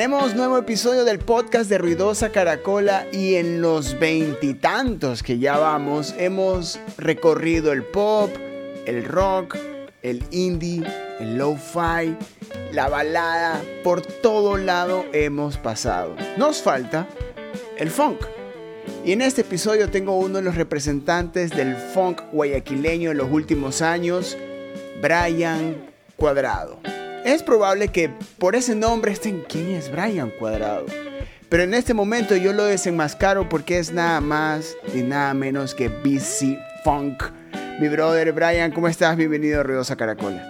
Tenemos nuevo episodio del podcast de Ruidosa Caracola y en los veintitantos que ya vamos hemos recorrido el pop, el rock, el indie, el lo-fi, la balada, por todo lado hemos pasado. Nos falta el funk. Y en este episodio tengo uno de los representantes del funk guayaquileño en los últimos años, Brian Cuadrado. Es probable que por ese nombre estén quién es Brian Cuadrado. Pero en este momento yo lo desenmascaro porque es nada más y nada menos que BC Funk. Mi brother Brian, ¿cómo estás? Bienvenido a Ruidosa Caracola.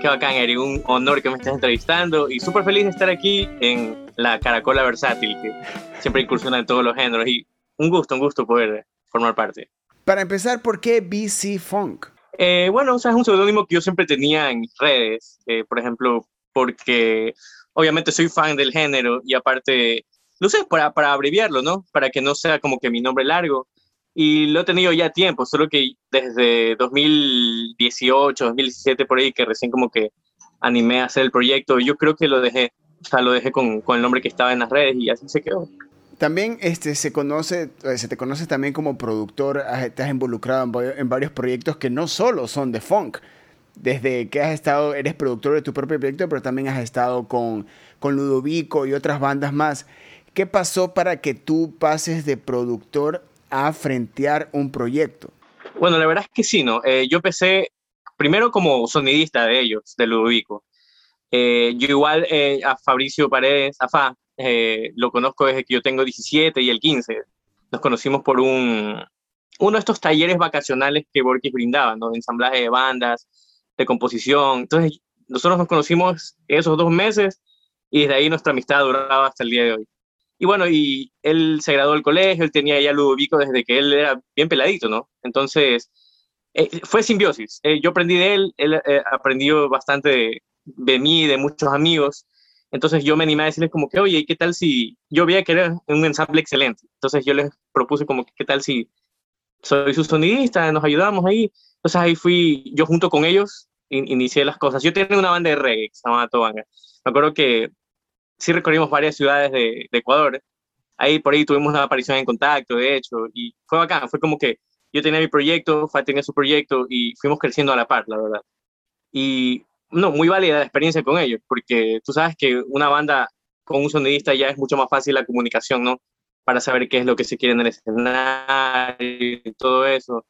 Qué bacán, Eri. Un honor que me estés entrevistando y súper feliz de estar aquí en la Caracola Versátil, que siempre incursiona en todos los géneros. Y un gusto, un gusto poder formar parte. Para empezar, ¿por qué BC Funk? Eh, bueno, o sea, es un seudónimo que yo siempre tenía en redes, eh, por ejemplo, porque obviamente soy fan del género y aparte, lo sé, para, para abreviarlo, ¿no? Para que no sea como que mi nombre largo. Y lo he tenido ya tiempo, solo que desde 2018, 2017, por ahí, que recién como que animé a hacer el proyecto, yo creo que lo dejé, o sea, lo dejé con, con el nombre que estaba en las redes y así se quedó. También este, se, conoce, eh, se te conoce también como productor, te has involucrado en, varios proyectos que no solo son de funk. Desde que has estado, eres productor de tu propio proyecto, pero también has estado con, con Ludovico y otras bandas más. ¿Qué pasó para que tú pases de productor a frentear un proyecto? Bueno, la verdad es que sí, ¿no? Eh, yo empecé primero como sonidista de ellos, de Ludovico. Eh, yo igual a Fabricio Paredes, a Fa, eh, lo conozco desde que yo tengo 17 y el 15. Nos conocimos por un, uno de estos talleres vacacionales que Borges brindaba, ¿no? De ensamblaje de bandas, de composición. Entonces, nosotros nos conocimos esos dos meses y desde ahí nuestra amistad duraba hasta el día de hoy. Y bueno, y él se graduó del colegio, él tenía ya Ludovico desde que él era bien peladito, ¿no? Entonces, eh, fue simbiosis. Eh, yo aprendí de él, él aprendió bastante de, de mí de muchos amigos. Entonces yo me animé a decirles como que, oye, ¿qué tal si yo veía que era un ensamble excelente? Entonces yo les propuse como que, ¿qué tal si soy su sonidista, nos ayudamos ahí? Entonces ahí fui, yo junto con ellos, inicié las cosas. Yo tenía una banda de reggae que se llamaba Tobanga. Me acuerdo que sí recorrimos varias ciudades de, Ecuador. Ahí por ahí tuvimos una aparición en contacto, de hecho, y fue bacán. Fue como que yo tenía mi proyecto, Fat tenía su proyecto y fuimos creciendo a la par, la verdad. Y no, muy válida la experiencia con ellos, porque tú sabes que una banda con un sonidista ya es mucho más fácil la comunicación, ¿no? Para saber qué es lo que se quiere en el escenario y todo eso.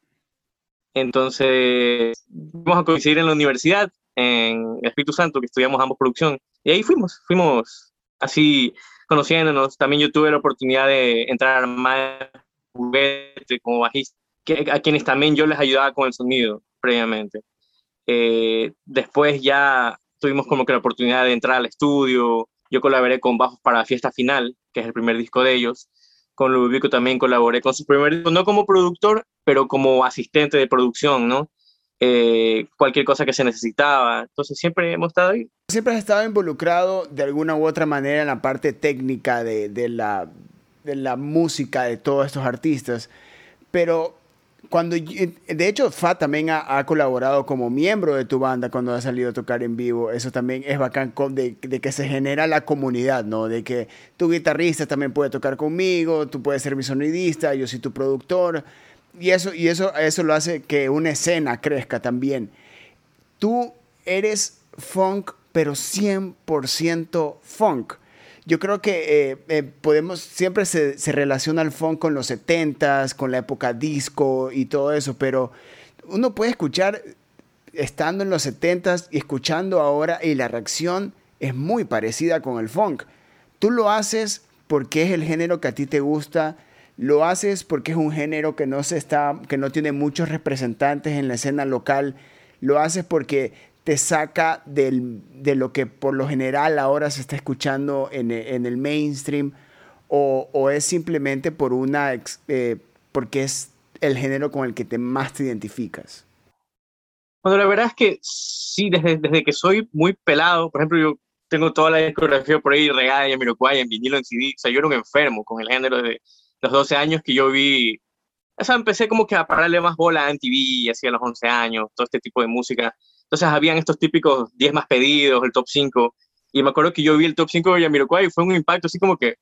Entonces, vamos a coincidir en la universidad, en Espíritu Santo, que estudiamos ambos producción, y ahí fuimos, fuimos así conociéndonos. También yo tuve la oportunidad de entrar más juguete como bajista, que, a quienes también yo les ayudaba con el sonido previamente. Eh, después ya tuvimos como que la oportunidad de entrar al estudio. Yo colaboré con Bajos para Fiesta Final, que es el primer disco de ellos. Con Ludovico también colaboré con su primer disco, no como productor, pero como asistente de producción, ¿no? Eh, cualquier cosa que se necesitaba. Entonces siempre hemos estado ahí. Siempre has estado involucrado de alguna u otra manera en la parte técnica de, de la, de la música de todos estos artistas, pero cuando, de hecho, Fa también ha, colaborado como miembro de tu banda cuando ha salido a tocar en vivo. Eso también es bacán de, de, que se genera la comunidad, ¿no? De que tu guitarrista también puede tocar conmigo, tú puedes ser mi sonidista, yo soy tu productor. Y eso, y eso, eso lo hace que una escena crezca también. Tú eres funk, pero 100% funk yo creo que eh, eh, podemos, siempre se, se, relaciona el funk con los 70s, con la época disco y todo eso, pero uno puede escuchar estando en los 70s y escuchando ahora y la reacción es muy parecida con el funk. Tú lo haces porque es el género que a ti te gusta, lo haces porque es un género que no se está que no tiene muchos representantes en la escena local, lo haces porque te saca de lo que por lo general ahora se está escuchando en, el mainstream o, es simplemente por una eh, porque es el género con el que te más te identificas? Bueno, la verdad es que sí, desde, desde que soy muy pelado, por ejemplo, yo tengo toda la discografía por ahí regada en en vinilo, en CD, o sea, yo era un enfermo con el género desde los 12 años que yo vi, o sea, empecé como que a pararle más bola a MTV, así a los 11 años, todo este tipo de música, entonces habían estos típicos 10 más pedidos, el top 5, Y me acuerdo que yo vi el top 5 de Yamiroquai y fue un impacto así como que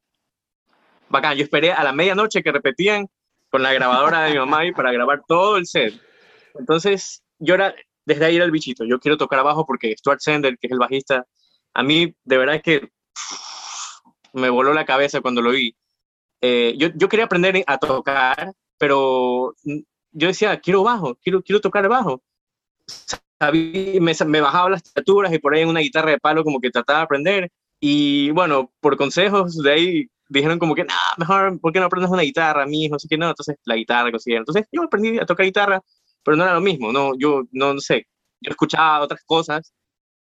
bacán. Yo esperé a la medianoche que repetían con la grabadora de mi mamá y para grabar todo el set. Entonces, yo era, desde ahí era el bichito. Yo quiero tocar abajo porque Stuart Sender, que es el bajista, a mí de verdad que me voló la cabeza cuando lo vi. Eh, yo, yo quería aprender a tocar, pero yo decía, quiero bajo, quiero, quiero tocar bajo. Me, me bajaba las estaturas y por ahí en una guitarra de palo como que trataba de aprender. Y bueno, por consejos de ahí dijeron como que, no, mejor, ¿por qué no aprendes una guitarra, mijo? Así que no, entonces la guitarra consiguieron. Entonces yo aprendí a tocar guitarra, pero no era lo mismo, no, yo no, no sé, yo escuchaba otras cosas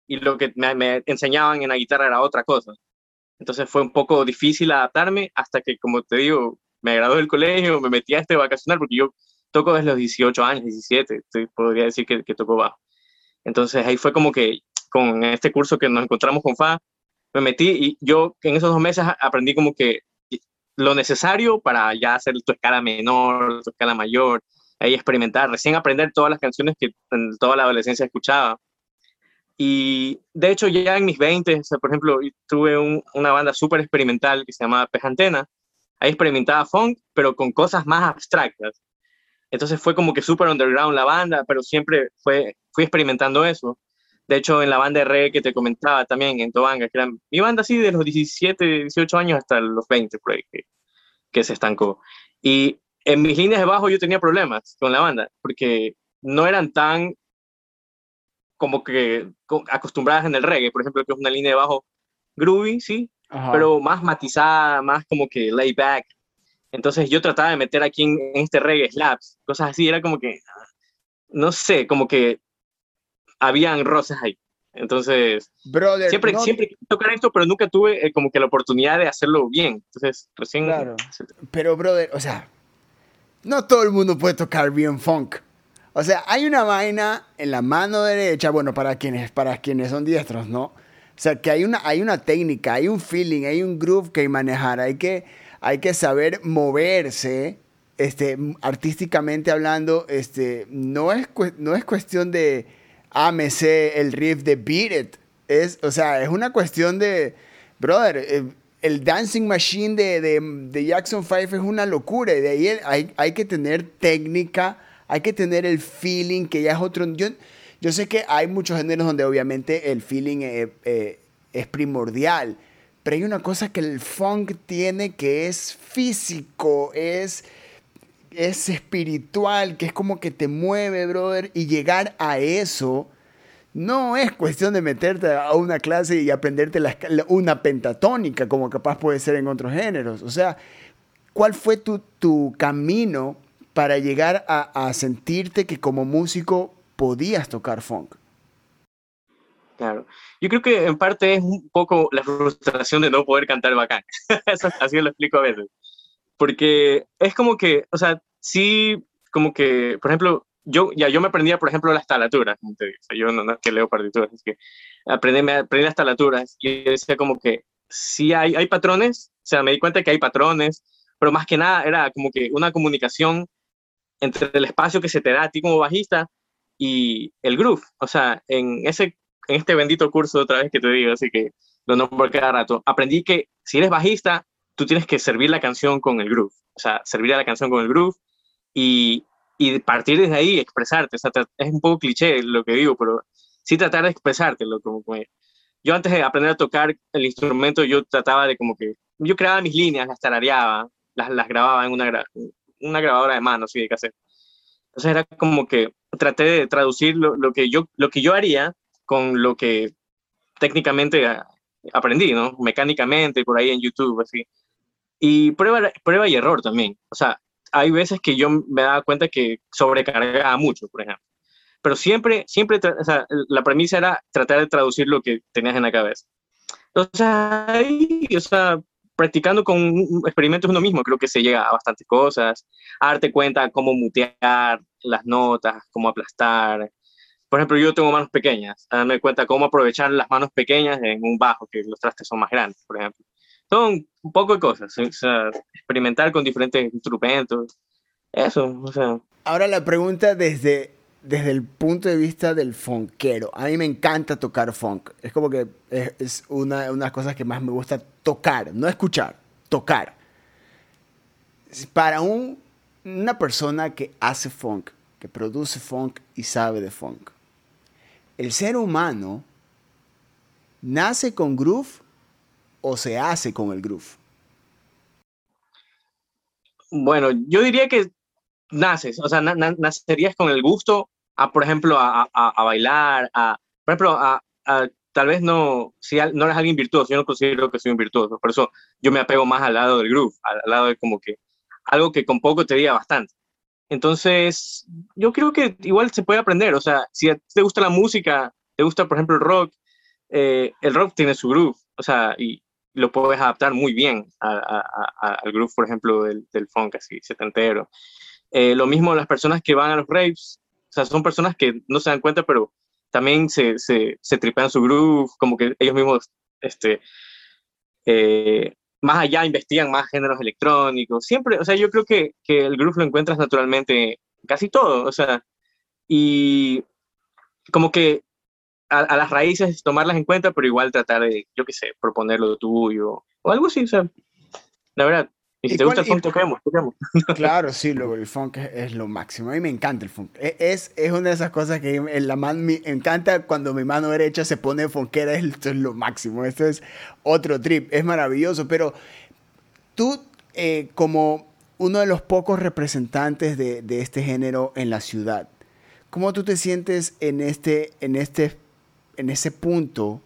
y lo que me, me, enseñaban en la guitarra era otra cosa. Entonces fue un poco difícil adaptarme hasta que, como te digo, me gradué del colegio, me metí a este vacacional, porque yo toco desde los 18 años, 17, podría decir que, que toco bajo. Entonces ahí fue como que con este curso que nos encontramos con FA, me metí y yo en esos dos meses aprendí como que lo necesario para ya hacer tu escala menor, tu escala mayor, ahí experimentar, recién aprender todas las canciones que en toda la adolescencia escuchaba. Y de hecho ya en mis 20, por ejemplo, tuve una banda súper experimental que se llamaba Pejantena, ahí experimentaba funk, pero con cosas más abstractas. Entonces fue como que súper underground la banda, pero siempre fue, fui experimentando eso. De hecho, en la banda de reggae que te comentaba también, en Tobanga, que era mi banda así de los 17, 18 años hasta los 20, por ahí, que, que se estancó. Y en mis líneas de bajo yo tenía problemas con la banda, porque no eran tan como que acostumbradas en el reggae, por ejemplo, que es una línea de bajo groovy, sí, pero más matizada, más como que laid back. Entonces yo trataba de meter aquí en, este reggae slaps, cosas así, era como que, no sé, como que habían roces ahí. Entonces, Brother, siempre, siempre quise tocar esto, pero nunca tuve eh, como que la oportunidad de hacerlo bien. Entonces, recién... Claro. Pero, brother, o sea, no todo el mundo puede tocar bien funk. O sea, hay una vaina en la mano derecha, bueno, para quienes, para quienes son diestros, ¿no? O sea, que hay una, hay una técnica, hay un feeling, hay un groove que manejar, hay que, hay que saber moverse, este, artísticamente hablando, este, no es, no es cuestión de, ah, el riff de Beat It. Es, o sea, es una cuestión de, brother, eh, el Dancing Machine de, de, de, Jackson 5 es una locura. Y de ahí hay, hay que tener técnica, hay que tener el feeling, que ya es otro... Yo, yo sé que hay muchos géneros donde obviamente el feeling eh, eh, es primordial, pero hay una cosa que el funk tiene que es físico, es, es espiritual, que es como que te mueve, brother, y llegar a eso no es cuestión de meterte a una clase y aprenderte una pentatónica, como capaz puede ser en otros géneros. O sea, ¿cuál fue tu, tu camino para llegar a, a sentirte que como músico podías tocar funk. Claro. Yo creo que en parte es un poco la frustración de no poder cantar bacán. así lo explico a veces. Porque es como que, o sea, sí, como que, por ejemplo, yo ya yo me aprendía, por ejemplo, las talaturas. yo no, no, que leo partituras, es que aprendí, me aprendí las talaturas y decía como que sí hay, hay patrones, o sea, me di cuenta que hay patrones, pero más que nada era como que una comunicación entre el espacio que se te da a ti como bajista y el groove. O sea, en, ese, en este bendito curso otra vez que te digo, así que lo nombro cada rato, aprendí que si eres bajista, tú tienes que servir la canción con el groove. O sea, servir a la canción con el groove y, y partir desde ahí expresarte. O sea, es un poco cliché lo que digo, pero sí tratar de expresártelo. Como, como, yo antes de aprender a tocar el instrumento, yo trataba de como que, yo creaba mis líneas, las tarareaba, las, las grababa en una, una grabadora de mano, sí, de cassette. Entonces era como que traté de traducir lo, lo, que yo, lo que yo haría con lo que técnicamente aprendí, ¿no? Mecánicamente, por ahí en YouTube, así. Y prueba, prueba y error también. O sea, hay veces que yo me daba cuenta que sobrecargaba mucho, por ejemplo. Pero siempre, siempre, o sea, la premisa era tratar de traducir lo que tenías en la cabeza. Entonces, ahí, o sea, practicando con experimentos uno mismo, creo que se llega a bastantes cosas, a darte cuenta cómo mutear las notas, cómo aplastar. Por ejemplo, yo tengo manos pequeñas, darme cuenta cómo aprovechar las manos pequeñas en un bajo, que los trastes son más grandes, por ejemplo. Son un poco de cosas, o sea, experimentar con diferentes instrumentos, eso, o sea. Ahora la pregunta desde, desde el punto de vista del funkero. A mí me encanta tocar funk. Es como que es, una, de las cosas que más me gusta tocar, no escuchar, tocar. Para un, una persona que hace funk, que produce funk y sabe de funk, el ser humano nace con groove o se hace con el groove. Bueno, yo diría que naces, o sea, nacerías con el gusto a, por ejemplo, a, bailar, a, por ejemplo, a, tal vez no, si no eres alguien virtuoso, yo no considero que soy un virtuoso, por eso yo me apego más al lado del groove, al, lado de como que algo que con poco te diga bastante. Entonces, yo creo que igual se puede aprender, o sea, si te gusta la música, te gusta, por ejemplo, el rock, eh, el rock tiene su groove, o sea, y lo puedes adaptar muy bien al groove, por ejemplo, del, del funk así, setentero. Eh, lo mismo las personas que van a los raves, o sea, son personas que no se dan cuenta, pero también se, se, se tripean su groove, como que ellos mismos, este, eh, más allá investigan más géneros electrónicos. Siempre, o sea, yo creo que, que el groove lo encuentras naturalmente casi todo, o sea, y como que a, a, las raíces tomarlas en cuenta, pero igual tratar de, yo qué sé, proponer lo tuyo o algo así, o sea, la verdad, y si te gusta el funk, toquemos, toquemos. Claro, sí, luego el funk es, lo máximo. A mí me encanta el funk. E, es, es una de esas cosas que en la man, me encanta cuando mi mano derecha se pone funkera, esto es lo máximo. Esto es otro trip, es maravilloso. Pero tú, eh, como uno de los pocos representantes de, de, este género en la ciudad, ¿cómo tú te sientes en, este, en, este, en ese punto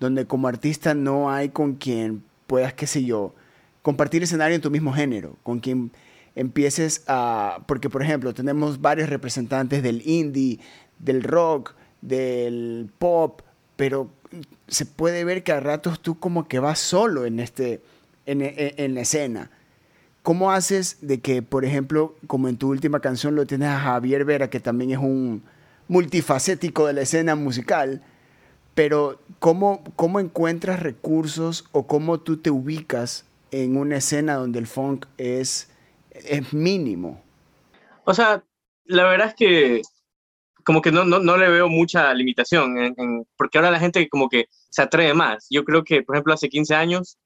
donde como artista no hay con quien puedas, qué sé yo, compartir escenario en tu mismo género, con quien empieces a, porque por ejemplo tenemos varios representantes del indie, del rock, del pop, pero se puede ver que a ratos tú como que vas solo en, este, en, en, la escena. ¿Cómo haces de que, por ejemplo, como en tu última canción lo tienes a Javier Vera, que también es un multifacético de la escena musical, pero ¿cómo, cómo encuentras recursos o cómo tú te ubicas en una escena donde el funk es, es mínimo. O sea, la verdad es que como que no, no, no le veo mucha limitación, porque ahora la gente como que se atreve más. Yo creo que, por ejemplo, hace 15 años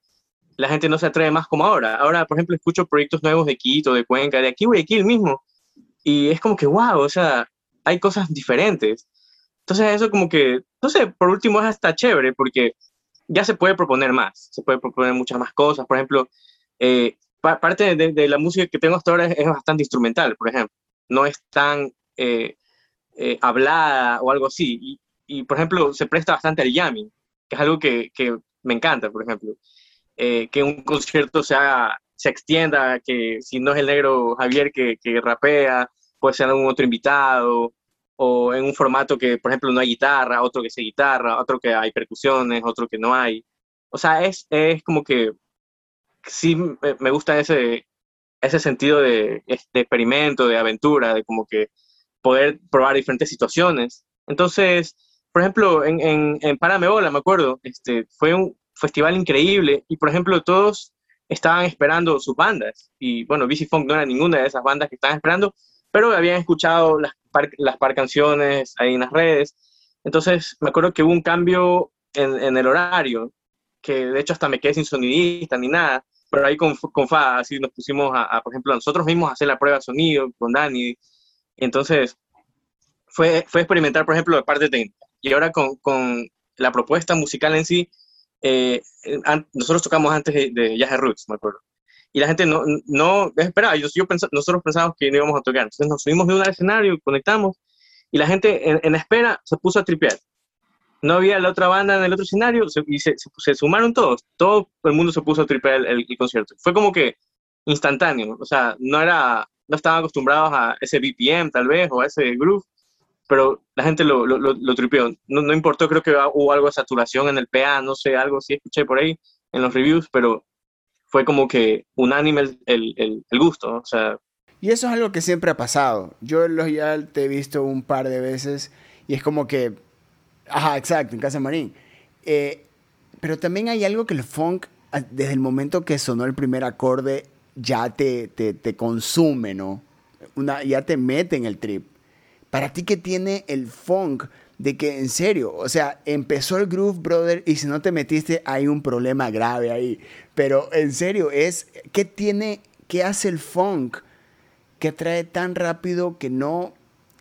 la gente no se atreve más como ahora. Ahora, por ejemplo, escucho proyectos nuevos de Quito, de Cuenca, de aquí, el mismo. Y es como que, wow, o sea, hay cosas diferentes. Entonces eso como que, no sé, por último es hasta chévere, porque ya se puede proponer más, se puede proponer muchas más cosas. Por ejemplo, eh, parte de, la música que tengo hasta ahora es, bastante instrumental, por ejemplo. No es tan eh, eh, hablada o algo así. Y, por ejemplo, se presta bastante al jamming, que es algo que, que me encanta, por ejemplo. que un concierto se, haga, se extienda, que si no es el negro Javier que, que rapea, puede ser algún otro invitado, o en un formato que, por ejemplo, no hay guitarra, otro que sí guitarra, otro que hay percusiones, otro que no hay. O sea, es, es como que sí me gusta ese, ese sentido de, experimento, de aventura, de como que poder probar diferentes situaciones. Entonces, por ejemplo, en, en, en Paramebola, me acuerdo, este, fue un festival increíble y, por ejemplo, todos estaban esperando sus bandas. Y bueno, BC Funk no era ninguna de esas bandas que estaban esperando, pero habían escuchado las par, las par canciones ahí en las redes. Entonces, me acuerdo que hubo un cambio en, en el horario, que de hecho hasta me quedé sin sonidista ni nada, pero ahí con, con Fa, así nos pusimos a, por ejemplo, nosotros mismos a hacer la prueba de sonido con Dani. Entonces, fue, fue experimentar, por ejemplo, de parte técnica. Y ahora con, con la propuesta musical en sí, eh, nosotros tocamos antes de, de Jazz Roots, me acuerdo y la gente no, no esperaba. Yo, yo nosotros pensábamos que no íbamos a tocar. Entonces nos subimos de un escenario, conectamos y la gente en, en, espera se puso a tripear. No había la otra banda en el otro escenario y se, se, sumaron todos. Todo el mundo se puso a tripear el, concierto. Fue como que instantáneo. O sea, no, era, no estaban acostumbrados a ese BPM tal vez o a ese groove, pero la gente lo, lo, lo, tripeó. No, no importó, creo que hubo algo de saturación en el PA, no sé, algo así escuché por ahí en los reviews, pero fue como que unánime el, el, gusto, o sea... Y eso es algo que siempre ha pasado. Yo los ya te he visto un par de veces y es como que... Ajá, exacto, en Casa Marín. Eh, pero también hay algo que el funk, ah, desde el momento que sonó el primer acorde, ya te, te, te consume, ¿no? Ya te mete en el trip. para ti, ¿qué tiene el funk? De que en serio, o sea, empezó el groove, brother, y si no te metiste, hay un problema grave ahí. Pero en serio, es, ¿qué tiene, qué hace el funk que trae tan rápido que no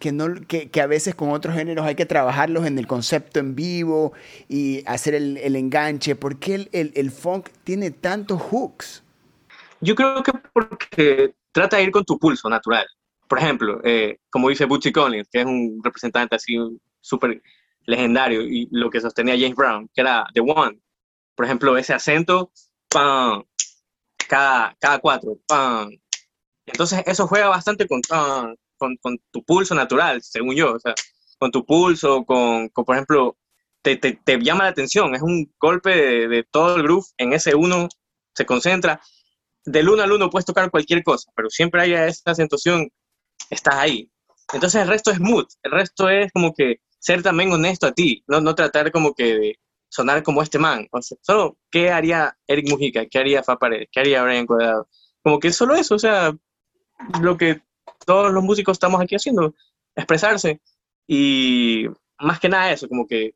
que, no, que, que, a veces con otros géneros hay que trabajarlos en el concepto en vivo y hacer el, el enganche. ¿Por qué el, el, el, funk tiene tantos hooks? Yo creo que porque trata de ir con tu pulso natural. Por ejemplo, eh, como dice Bootsy Collins, que es un representante así súper legendario, y lo que sostenía James Brown, que era The One. Por ejemplo, ese acento, ¡pam! Cada, cada cuatro, ¡pam! Entonces, eso juega bastante con, ¡pam! con, tu pulso natural, según yo, o sea, con tu pulso, con, por ejemplo, te, te, te, llama la atención, es un golpe de, de, todo el groove, en ese uno se concentra, del uno al uno puedes tocar cualquier cosa, pero siempre hay esa acentuación, estás ahí. Entonces el resto es mood, el resto es como que ser también honesto a ti, no, no tratar como que de sonar como este man, o sea, solo, ¿qué haría Eric Mujica? ¿Qué haría Fa Paredes? ¿Qué haría Brian Cuadrado? Como que solo eso, o sea, lo que todos los músicos estamos aquí haciendo, expresarse y más que nada eso, como que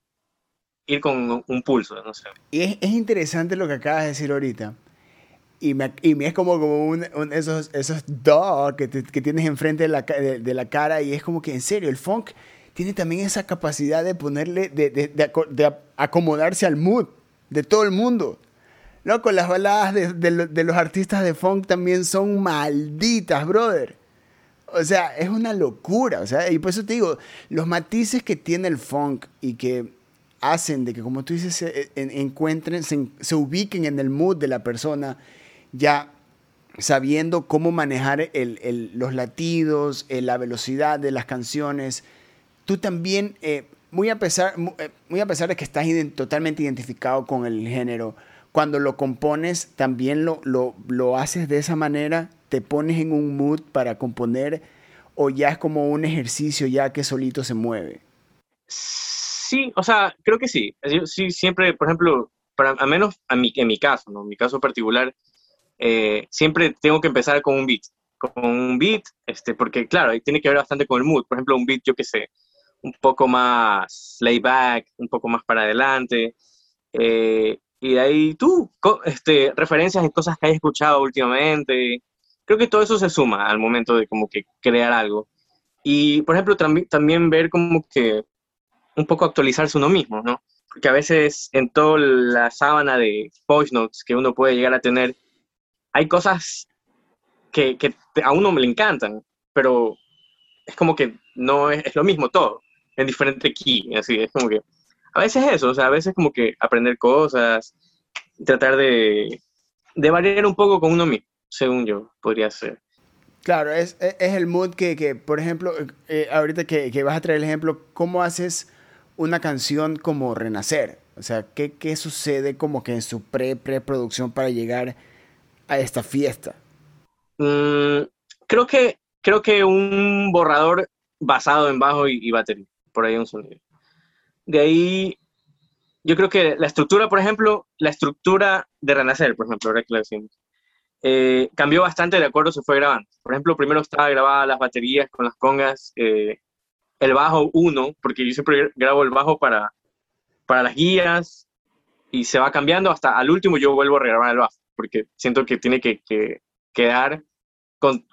ir con un pulso, no sé. Y es, es interesante lo que acabas de decir ahorita. Y me, y me es como, como un, un, esos, esos dog que, te, que, tienes enfrente de la, de, de, la cara y es como que en serio, el funk tiene también esa capacidad de ponerle, de, de, acomodarse al mood de todo el mundo. Loco, las baladas de, los artistas de funk también son malditas, brother. O sea, es una locura. O sea, y por eso te digo, los matices que tiene el funk y que hacen de que, como tú dices, se, encuentren, se, ubiquen en el mood de la persona, ya sabiendo cómo manejar los latidos, eh, la velocidad de las canciones. Tú también, eh, muy, a pesar, eh, muy a pesar de que estás totalmente identificado con el género, cuando lo compones, también lo, lo, lo haces de esa manera te pones en un mood para componer o ya es como un ejercicio ya que solito se mueve? Sí, o sea, creo que sí. Yo, sí, siempre, por ejemplo, para, al menos a mi, en mi caso, ¿no? En mi caso particular, eh, siempre tengo que empezar con un beat. Con un beat, este, porque claro, tiene que ver bastante con el mood. Por ejemplo, un beat, yo qué sé, un poco más laid back, un poco más para adelante. Eh, y de ahí tú, este, referencias en cosas que hayas escuchado últimamente, creo que todo eso se suma al momento de como que crear algo. Y, por ejemplo, también, también ver como que un poco actualizarse uno mismo, ¿no? Porque a veces en toda la sábana de voice notes que uno puede llegar a tener, hay cosas que, que a uno le encantan, pero es como que no es, lo mismo todo, en diferente key, así, es como que, a veces eso, o sea, a veces como que aprender cosas, tratar de, de variar un poco con uno mismo según yo, podría ser. Claro, es, es el mood que, que por ejemplo, eh, ahorita que, que, vas a traer el ejemplo, ¿cómo haces una canción como Renacer? O sea, ¿qué, qué sucede como que en su pre-preproducción para llegar a esta fiesta? Mm, creo, que, creo que un borrador basado en bajo y, y batería, por ahí un sonido. De ahí, yo creo que la estructura, por ejemplo, la estructura de Renacer, por ejemplo, ahora que lo decimos, eh, cambió bastante de acuerdo se fue grabando. Por ejemplo, primero estaba grabada las baterías con las congas, eh, el bajo uno, porque yo siempre grabo el bajo para, para las guías y se va cambiando hasta al último yo vuelvo a regrabar el bajo, porque siento que tiene que, que quedar con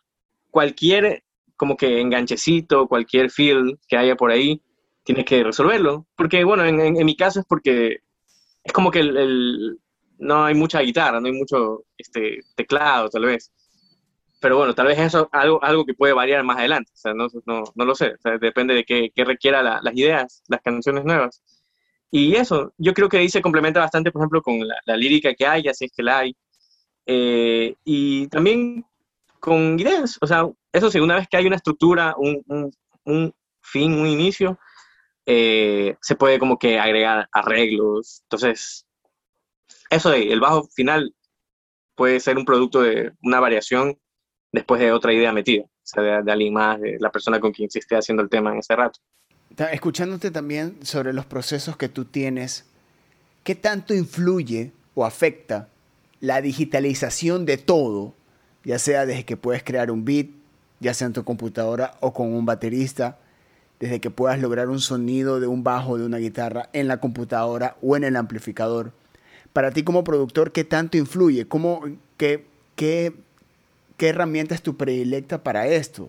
cualquier como que enganchecito, cualquier feel que haya por ahí, tiene que resolverlo. Porque, bueno, en, en, en mi caso es porque es como que el, el, no hay mucha guitarra, no hay mucho este, teclado, tal vez. Pero bueno, tal vez eso es algo, algo que puede variar más adelante, o sea, no, no, no lo sé, o sea, depende de qué, qué requiera la, las ideas, las canciones nuevas. Y eso, yo creo que ahí se complementa bastante, por ejemplo, con la, la lírica que hay, así es que la hay. Eh, y también con ideas, o sea, eso sí, una vez que hay una estructura, un, un, un fin, un inicio, eh, se puede como que agregar arreglos. Entonces, eso de el bajo final puede ser un producto de una variación después de otra idea metida, o sea, de, de alguien más, de la persona con quien se esté haciendo el tema en ese rato. Escuchándote también sobre los procesos que tú tienes, ¿qué tanto influye o afecta la digitalización de todo, ya sea desde que puedes crear un beat, ya sea en tu computadora o con un baterista, desde que puedas lograr un sonido de un bajo de una guitarra en la computadora o en el amplificador. Para ti como productor, ¿qué tanto influye? ¿Cómo, qué, qué, qué herramienta es tu predilecta para esto?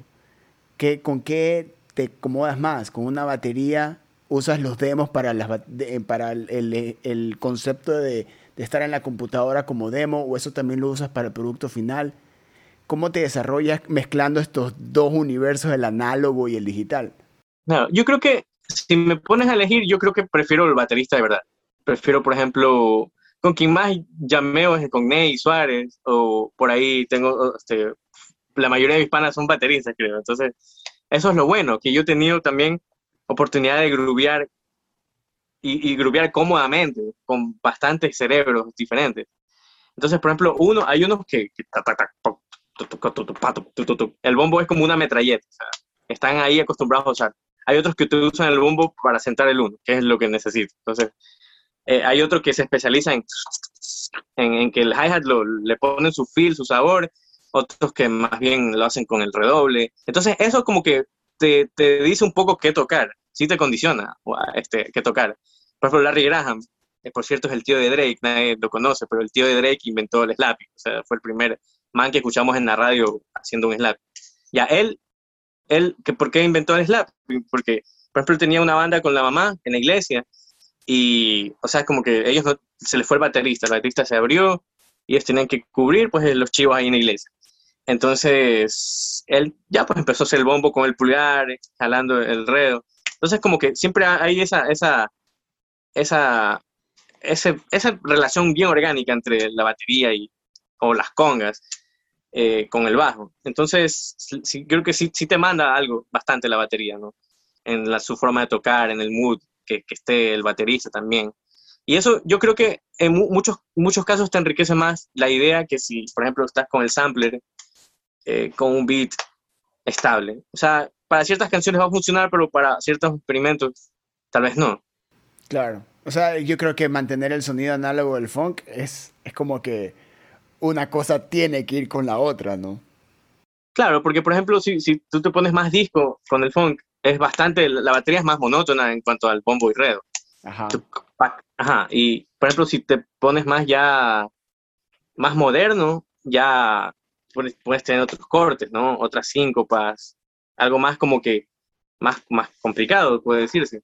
¿Qué, ¿Con qué te acomodas más? ¿Con una batería? ¿Usas los demos para, el, concepto de, de estar en la computadora como demo o eso también lo usas para el producto final? ¿Cómo te desarrollas mezclando estos dos universos, el análogo y el digital? No, yo creo que si me pones a elegir, yo creo que prefiero el baterista de verdad. Prefiero, por ejemplo, con quien más llameo es con Ney Suárez, o por ahí tengo, este, la mayoría de mis panas son bateristas, creo. Entonces, eso es lo bueno, que yo he tenido también oportunidad de grubear y, y cómodamente con bastantes cerebros diferentes. Entonces, por ejemplo, uno, hay unos que, el bombo es como una metralleta, están ahí acostumbrados a usar. Hay otros que usan el bombo para sentar el uno, que es lo que necesito. Entonces, eh, hay otro que se especializa en, que el hi-hat le ponen su feel, su sabor, otros que más bien lo hacen con el redoble. Entonces, eso como que te, te dice un poco qué tocar, sí te condiciona este, qué tocar. Por ejemplo, Larry Graham, eh, por cierto, es el tío de Drake, nadie lo conoce, pero el tío de Drake inventó el slapping, o sea, fue el primer man que escuchamos en la radio haciendo un slap. Ya él, él, que ¿por qué inventó el slap? Porque, por ejemplo, tenía una banda con la mamá en la iglesia y, o sea, como que ellos no, se les fue el baterista, el baterista se abrió y ellos tenían que cubrir pues los chivos ahí en la iglesia. Entonces, él ya pues empezó a hacer el bombo con el pulgar, jalando el redo. Entonces, como que siempre hay esa, esa, esa, esa relación bien orgánica entre la batería y, o las congas. Eh, con el bajo. Entonces, sí, creo que sí, sí, te manda algo bastante la batería, ¿no? En la, su forma de tocar, en el mood, que, que, esté el baterista también. Y eso yo creo que en muchos, muchos casos te enriquece más la idea que si, por ejemplo, estás con el sampler, eh, con un beat estable. O sea, para ciertas canciones va a funcionar, pero para ciertos experimentos tal vez no. Claro. O sea, yo creo que mantener el sonido análogo del funk es, es como que una cosa tiene que ir con la otra, ¿no? Claro, porque por ejemplo, si, si tú te pones más disco con el funk, es bastante, la batería es más monótona en cuanto al bombo y redo. Ajá. Ajá. Y por ejemplo, si te pones más ya, más moderno, ya puedes, puedes tener otros cortes, ¿no? Otras síncopas, algo más como que, más, más complicado, puede decirse.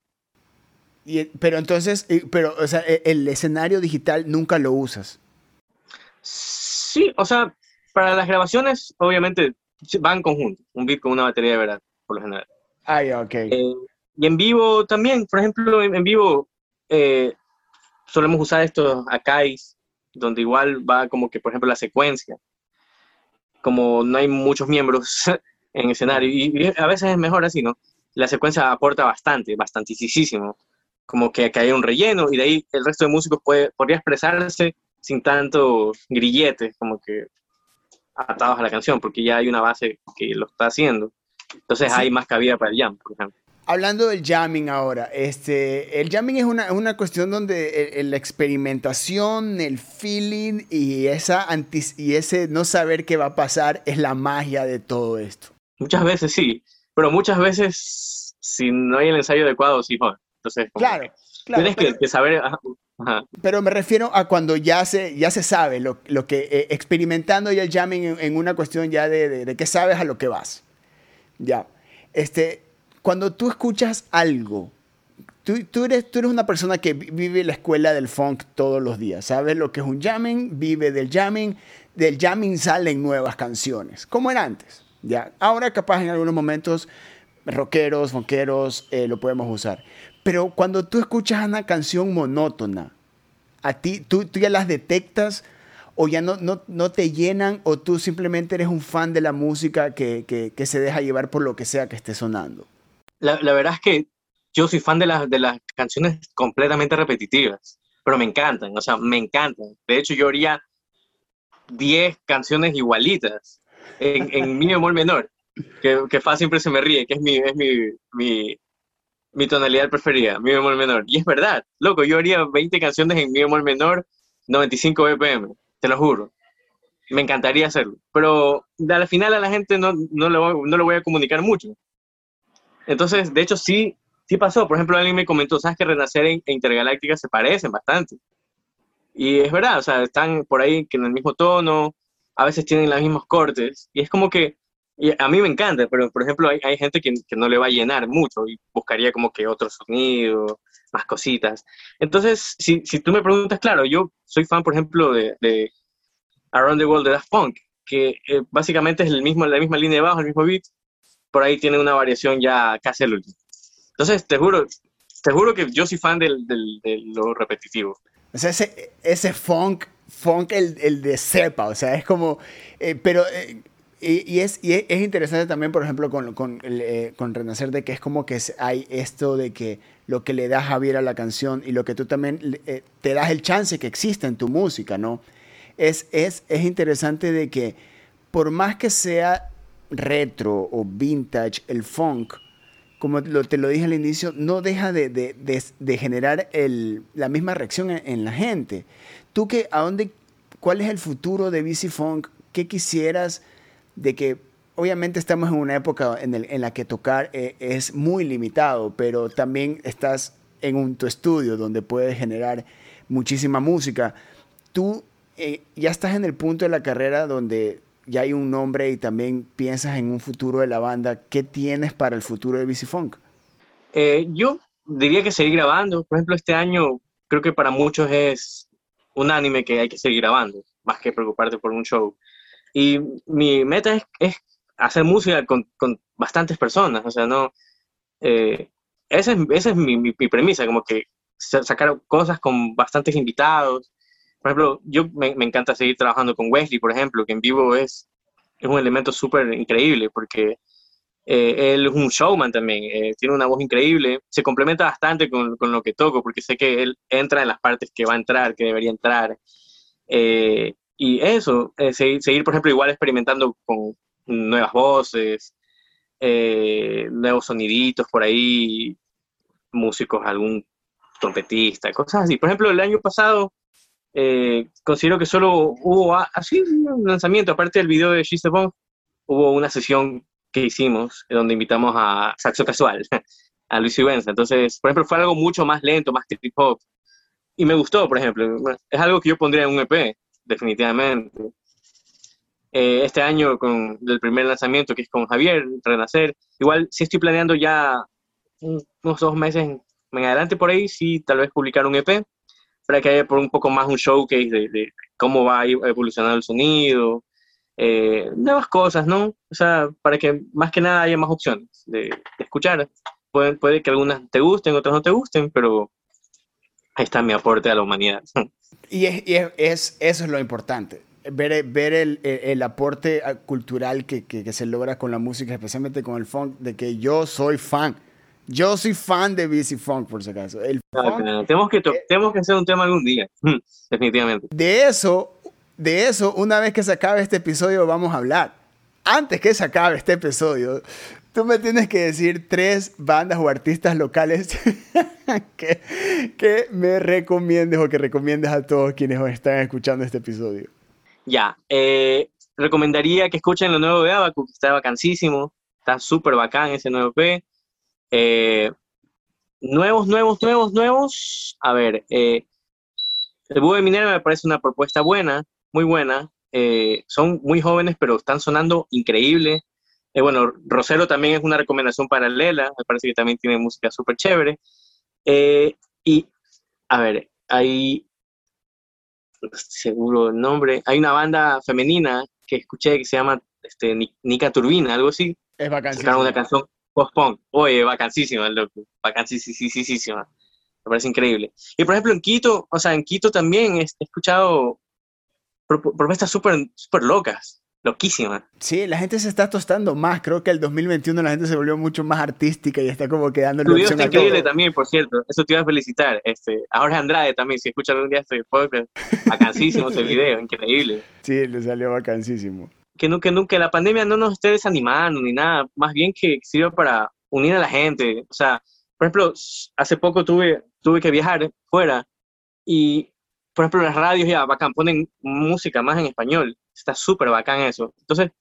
Y, pero entonces, pero, o sea, e, el escenario digital nunca lo usas. Sí, o sea, para las grabaciones, obviamente, van en conjunto, un beat con una batería de verdad, por lo general. Ah, ok. Eh, y en vivo también, por ejemplo, en, vivo eh, solemos usar estos acais, donde igual va como que, por ejemplo, la secuencia. Como no hay muchos miembros en escenario, y, a veces es mejor así, ¿no? La secuencia aporta bastante, bastantísimo. Como que, que hay un relleno, y de ahí el resto de músicos puede, podría expresarse sin tanto grilletes como que atados a la canción, porque ya hay una base que lo está haciendo. Entonces hay más cabida para el jam, por ejemplo. Hablando del jamming ahora, este, el jamming es una, una cuestión donde la experimentación, el feeling y, esa y ese no saber qué va a pasar es la magia de todo esto. Muchas veces sí, pero muchas veces si no hay el ensayo adecuado, sí, Entonces, claro, tienes que, saber, pero me refiero a cuando ya se, ya se sabe lo, lo que eh, experimentando ya el jamming en, una cuestión ya de, de, que sabes a lo que vas. Ya. Este, cuando tú escuchas algo, tú, tú, eres, tú eres una persona que vive la escuela del funk todos los días. Sabes lo que es un jamming, vive del jamming. Del jamming salen nuevas canciones, como era antes. Ya. Ahora capaz en algunos momentos rockeros, funkeros, eh, lo podemos usar. Pero cuando tú escuchas una canción monótona, a ti, tú, tú ya las detectas o ya no, no, no, te llenan o tú simplemente eres un fan de la música que, que, se deja llevar por lo que sea que esté sonando. La, verdad es que yo soy fan de, las de las canciones completamente repetitivas, pero me encantan, o sea, me encantan. De hecho, yo haría 10 canciones igualitas en, mi bemol menor, que, que Fa siempre se me ríe, que es mi, es mi, mi, mi tonalidad preferida, mi bemol menor. Y es verdad, loco, yo haría 20 canciones en mi bemol menor, 95 BPM, te lo juro. Me encantaría hacerlo. Pero al final a la gente no, no, lo, no lo voy a comunicar mucho. Entonces, de hecho, sí, sí pasó. Por ejemplo, alguien me comentó, ¿sabes que Renacer e Intergaláctica se parecen bastante? Y es verdad, o sea, están por ahí que en el mismo tono, a veces tienen los mismos cortes, y es como que, a mí me encanta, pero por ejemplo hay, hay gente que, que, no le va a llenar mucho y buscaría como que otro sonido, más cositas. Entonces, si, si tú me preguntas, claro, yo soy fan, por ejemplo, de, de Around the World de Daft Punk, que eh, básicamente es el mismo, la misma línea de bajo, el mismo beat, por ahí tiene una variación ya casi al último. Entonces, te juro, te juro que yo soy fan del, del, de lo repetitivo. O sea, ese, ese funk, funk el, el de cepa, o sea, es como, eh, pero, eh, y, y, es, y es interesante también, por ejemplo, con, con, eh, con Renacer, de que es como que hay esto de que lo que le da Javier a la canción y lo que tú también eh, te das el chance que exista en tu música, ¿no? Es, es, es interesante de que por más que sea retro o vintage, el funk, como lo, te lo dije al inicio, no deja de, de, de, generar el, la misma reacción en, en, la gente. ¿Tú qué, a dónde, cuál es el futuro de BC Funk? ¿Qué quisieras de que, obviamente estamos en una época en, la que tocar eh, es muy limitado, pero también estás en un, tu estudio donde puedes generar muchísima música. Tú eh, ya estás en el punto de la carrera donde ya hay un nombre y también piensas en un futuro de la banda, ¿qué tienes para el futuro de BC Funk? Eh, yo diría que seguir grabando. Por ejemplo, este año creo que para muchos es unánime que hay que seguir grabando, más que preocuparte por un show. Y mi meta es, es hacer música con, con, bastantes personas, o sea, no... Eh, esa es, esa es mi, mi, mi, premisa, como que sacar cosas con bastantes invitados, por ejemplo, yo me, me, encanta seguir trabajando con Wesley, por ejemplo, que en vivo es, es un elemento súper increíble porque eh, él es un showman también, eh, tiene una voz increíble, se complementa bastante con, con, lo que toco porque sé que él entra en las partes que va a entrar, que debería entrar. Eh, y eso, eh, seguir, seguir, por ejemplo, igual experimentando con nuevas voces, eh, nuevos soniditos por ahí, músicos, algún trompetista, cosas así. Por ejemplo, el año pasado eh, considero que solo hubo así un lanzamiento, aparte del video de She's the Bomb, hubo una sesión que hicimos donde invitamos a Saxo Casual, a Luis Ibenza. Entonces, por ejemplo, fue algo mucho más lento, más trip hop. Y me gustó, por ejemplo. Es algo que yo pondría en un EP, definitivamente. Eh, este año, con el primer lanzamiento, que es con Javier, Renacer, igual sí estoy planeando ya unos dos meses en adelante por ahí, sí, tal vez publicar un EP para que haya por un poco más un showcase de, de cómo va a evolucionar el sonido, eh, nuevas cosas, ¿no? O sea, para que más que nada haya más opciones de, de escuchar. Puede, puede, que algunas te gusten, otras no te gusten, pero ahí está mi aporte a la humanidad. Y, es, y es, es, eso es lo importante. Ver, ver el, el, el aporte cultural que, que, que, se logra con la música, especialmente con el funk, de que yo soy fan. Yo soy fan de BC Funk, por si acaso. El no, no, tenemos, que tenemos que hacer un tema algún día, definitivamente. De eso, de eso, una vez que se acabe este episodio, vamos a hablar. Antes que se acabe este episodio, tú me tienes que decir tres bandas o artistas locales que, que me recomiendes o que recomiendes a todos quienes están escuchando este episodio. Ya, eh, recomendaría que escuchen lo nuevo de Abacu, que está vacancísimo, está súper bacán ese nuevo P. Eh, nuevos, nuevos, nuevos, nuevos. A ver, eh, el Búho de Minera me parece una propuesta buena, muy buena. Eh, son muy jóvenes, pero están sonando increíble. Eh, bueno, Rosero también es una recomendación paralela, me parece que también tiene música súper chévere. Eh, y, a ver, hay, seguro el nombre, hay una banda femenina que escuché que se llama este, Nika Turbina, algo así. Es vacancísima. Una canción post-punk. Oye, vacancísima, loco. Vacancísima. Me parece increíble. Y por ejemplo, en Quito, o sea, en Quito también he, escuchado propuestas súper super locas, loquísimas. Sí, la gente se está tostando más. Creo que el 2021 la gente se volvió mucho más artística y está como quedando Tu video está increíble también, por cierto. Eso te iba a felicitar. Este, a Jorge Andrade también, si escucha algún día este podcast. Vacancísimo ese video, increíble. Sí, le salió vacancísimo que, no, que la pandemia no nos esté desanimando ni nada, más bien que sirva para unir a la gente. O sea, por ejemplo, hace poco tuve, tuve que viajar fuera y, por ejemplo, las radios ya bacán, ponen música más en español. Está súper bacán eso. Entonces,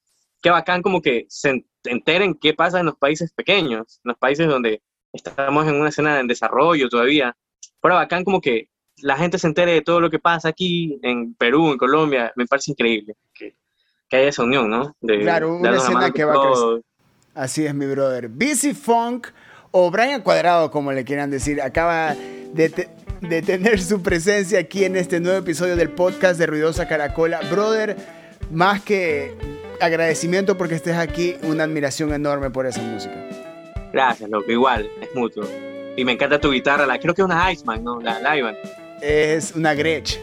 qué bacán como que se enteren qué pasa en los países pequeños, en los países donde estamos en una escena en desarrollo todavía. Pero bacán como que la gente se entere de todo lo que pasa aquí en Perú, en Colombia, me parece increíble que, que haya esa unión, ¿no? claro, una escena que va a crecer. Así es, mi brother. Busy Funk o Brian Cuadrado, como le quieran decir, acaba de, de tener su presencia aquí en este nuevo episodio del podcast de Ruidosa Caracola. Brother, más que agradecimiento porque estés aquí, una admiración enorme por esa música. Gracias, loco, igual, es mutuo. Y me encanta tu guitarra, la, creo que es una Iceman, ¿no? La, la Es una Gretsch.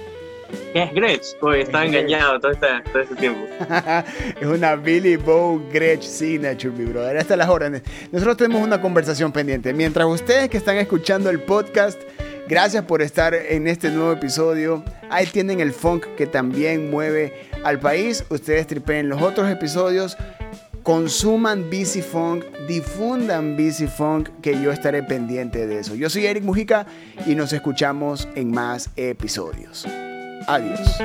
¿Qué es Gretsch? Uy, estaba engañado todo este, todo este tiempo. es una Billy Bow Gretsch Signature, mi brother. Hasta las órdenes. Nosotros tenemos una conversación pendiente. Mientras ustedes que están escuchando el podcast Gracias por estar en este nuevo episodio. Ahí tienen el funk que también mueve al país. Ustedes tripeen los otros episodios. Consuman BC Funk, difundan BC Funk, que yo estaré pendiente de eso. Yo soy Eric Mujica y nos escuchamos en más episodios. Adiós.